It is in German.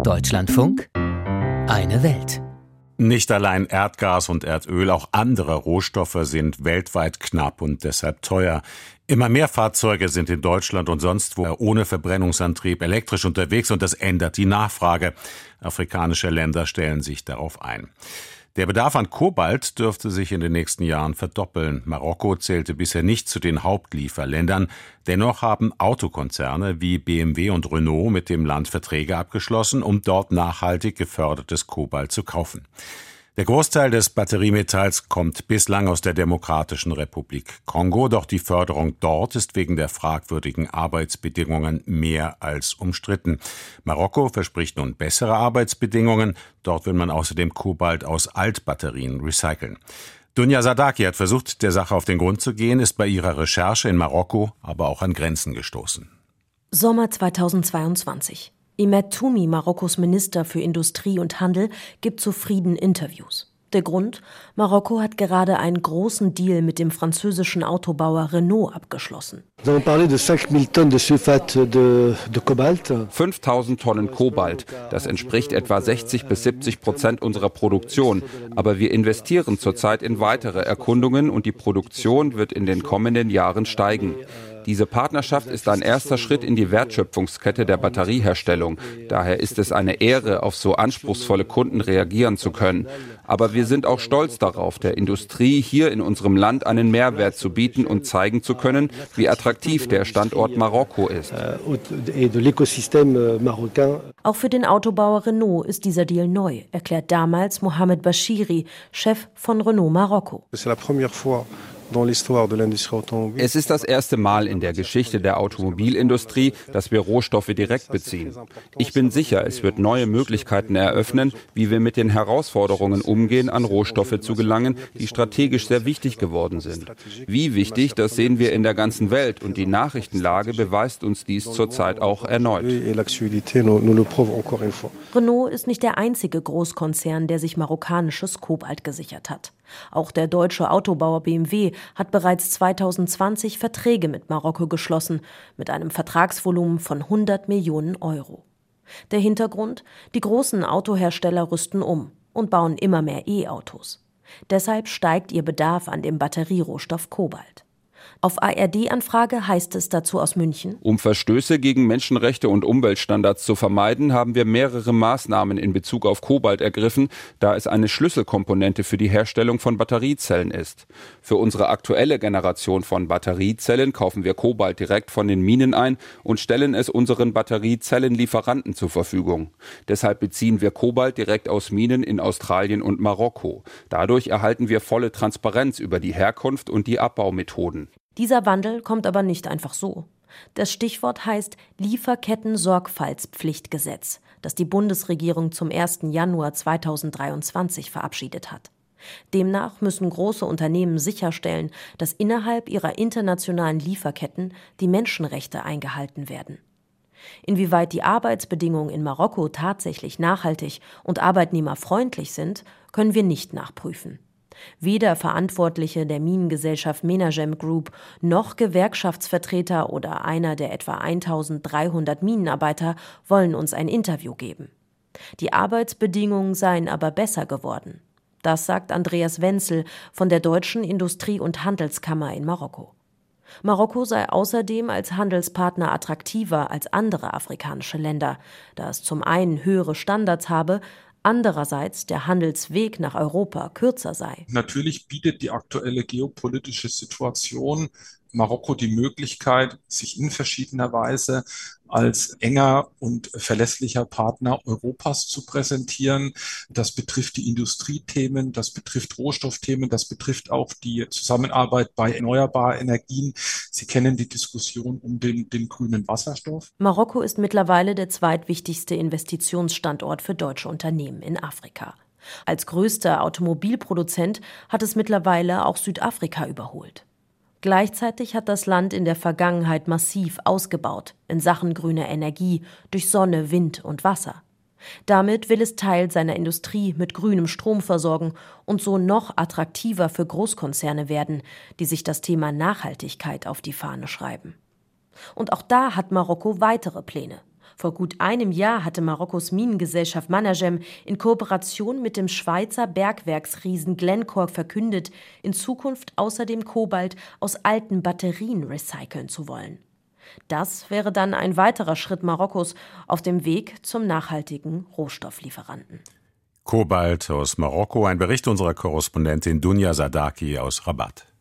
Deutschlandfunk Eine Welt. Nicht allein Erdgas und Erdöl, auch andere Rohstoffe sind weltweit knapp und deshalb teuer. Immer mehr Fahrzeuge sind in Deutschland und sonst wo ohne Verbrennungsantrieb elektrisch unterwegs und das ändert die Nachfrage. Afrikanische Länder stellen sich darauf ein. Der Bedarf an Kobalt dürfte sich in den nächsten Jahren verdoppeln. Marokko zählte bisher nicht zu den Hauptlieferländern. Dennoch haben Autokonzerne wie BMW und Renault mit dem Land Verträge abgeschlossen, um dort nachhaltig gefördertes Kobalt zu kaufen. Der Großteil des Batteriemetalls kommt bislang aus der Demokratischen Republik Kongo, doch die Förderung dort ist wegen der fragwürdigen Arbeitsbedingungen mehr als umstritten. Marokko verspricht nun bessere Arbeitsbedingungen, dort will man außerdem Kobalt aus Altbatterien recyceln. Dunja Sadaki hat versucht, der Sache auf den Grund zu gehen, ist bei ihrer Recherche in Marokko aber auch an Grenzen gestoßen. Sommer 2022. Imet Toumi, Marokkos Minister für Industrie und Handel, gibt zufrieden Interviews. Der Grund? Marokko hat gerade einen großen Deal mit dem französischen Autobauer Renault abgeschlossen. 5000 Tonnen Kobalt. Das entspricht etwa 60 bis 70 Prozent unserer Produktion. Aber wir investieren zurzeit in weitere Erkundungen und die Produktion wird in den kommenden Jahren steigen. Diese Partnerschaft ist ein erster Schritt in die Wertschöpfungskette der Batterieherstellung. Daher ist es eine Ehre, auf so anspruchsvolle Kunden reagieren zu können. Aber wir sind auch stolz darauf, der Industrie hier in unserem Land einen Mehrwert zu bieten und zeigen zu können, wie attraktiv der Standort Marokko ist. Auch für den Autobauer Renault ist dieser Deal neu, erklärt damals Mohamed Bashiri, Chef von Renault Marokko. Es ist das erste Mal in der Geschichte der Automobilindustrie, dass wir Rohstoffe direkt beziehen. Ich bin sicher, es wird neue Möglichkeiten eröffnen, wie wir mit den Herausforderungen umgehen, an Rohstoffe zu gelangen, die strategisch sehr wichtig geworden sind. Wie wichtig, das sehen wir in der ganzen Welt und die Nachrichtenlage beweist uns dies zurzeit auch erneut. Renault ist nicht der einzige Großkonzern, der sich marokkanisches Kobalt gesichert hat. Auch der deutsche Autobauer BMW hat bereits 2020 Verträge mit Marokko geschlossen, mit einem Vertragsvolumen von 100 Millionen Euro. Der Hintergrund? Die großen Autohersteller rüsten um und bauen immer mehr E-Autos. Deshalb steigt ihr Bedarf an dem Batterierohstoff Kobalt. Auf ARD-Anfrage heißt es dazu aus München. Um Verstöße gegen Menschenrechte und Umweltstandards zu vermeiden, haben wir mehrere Maßnahmen in Bezug auf Kobalt ergriffen, da es eine Schlüsselkomponente für die Herstellung von Batteriezellen ist. Für unsere aktuelle Generation von Batteriezellen kaufen wir Kobalt direkt von den Minen ein und stellen es unseren Batteriezellenlieferanten zur Verfügung. Deshalb beziehen wir Kobalt direkt aus Minen in Australien und Marokko. Dadurch erhalten wir volle Transparenz über die Herkunft und die Abbaumethoden. Dieser Wandel kommt aber nicht einfach so. Das Stichwort heißt Lieferketten-Sorgfaltspflichtgesetz, das die Bundesregierung zum 1. Januar 2023 verabschiedet hat. Demnach müssen große Unternehmen sicherstellen, dass innerhalb ihrer internationalen Lieferketten die Menschenrechte eingehalten werden. Inwieweit die Arbeitsbedingungen in Marokko tatsächlich nachhaltig und arbeitnehmerfreundlich sind, können wir nicht nachprüfen. Weder Verantwortliche der Minengesellschaft Menagem Group noch Gewerkschaftsvertreter oder einer der etwa 1300 Minenarbeiter wollen uns ein Interview geben. Die Arbeitsbedingungen seien aber besser geworden. Das sagt Andreas Wenzel von der Deutschen Industrie- und Handelskammer in Marokko. Marokko sei außerdem als Handelspartner attraktiver als andere afrikanische Länder, da es zum einen höhere Standards habe, andererseits der Handelsweg nach Europa kürzer sei. Natürlich bietet die aktuelle geopolitische Situation Marokko die Möglichkeit, sich in verschiedener Weise als enger und verlässlicher Partner Europas zu präsentieren. Das betrifft die Industriethemen, das betrifft Rohstoffthemen, das betrifft auch die Zusammenarbeit bei erneuerbaren Energien. Sie kennen die Diskussion um den, den grünen Wasserstoff. Marokko ist mittlerweile der zweitwichtigste Investitionsstandort für deutsche Unternehmen in Afrika. Als größter Automobilproduzent hat es mittlerweile auch Südafrika überholt. Gleichzeitig hat das Land in der Vergangenheit massiv ausgebaut in Sachen grüner Energie durch Sonne, Wind und Wasser. Damit will es Teil seiner Industrie mit grünem Strom versorgen und so noch attraktiver für Großkonzerne werden, die sich das Thema Nachhaltigkeit auf die Fahne schreiben. Und auch da hat Marokko weitere Pläne. Vor gut einem Jahr hatte Marokkos Minengesellschaft Managem in Kooperation mit dem Schweizer Bergwerksriesen Glencore verkündet, in Zukunft außerdem Kobalt aus alten Batterien recyceln zu wollen. Das wäre dann ein weiterer Schritt Marokkos auf dem Weg zum nachhaltigen Rohstofflieferanten. Kobalt aus Marokko, ein Bericht unserer Korrespondentin Dunja Sadaki aus Rabat.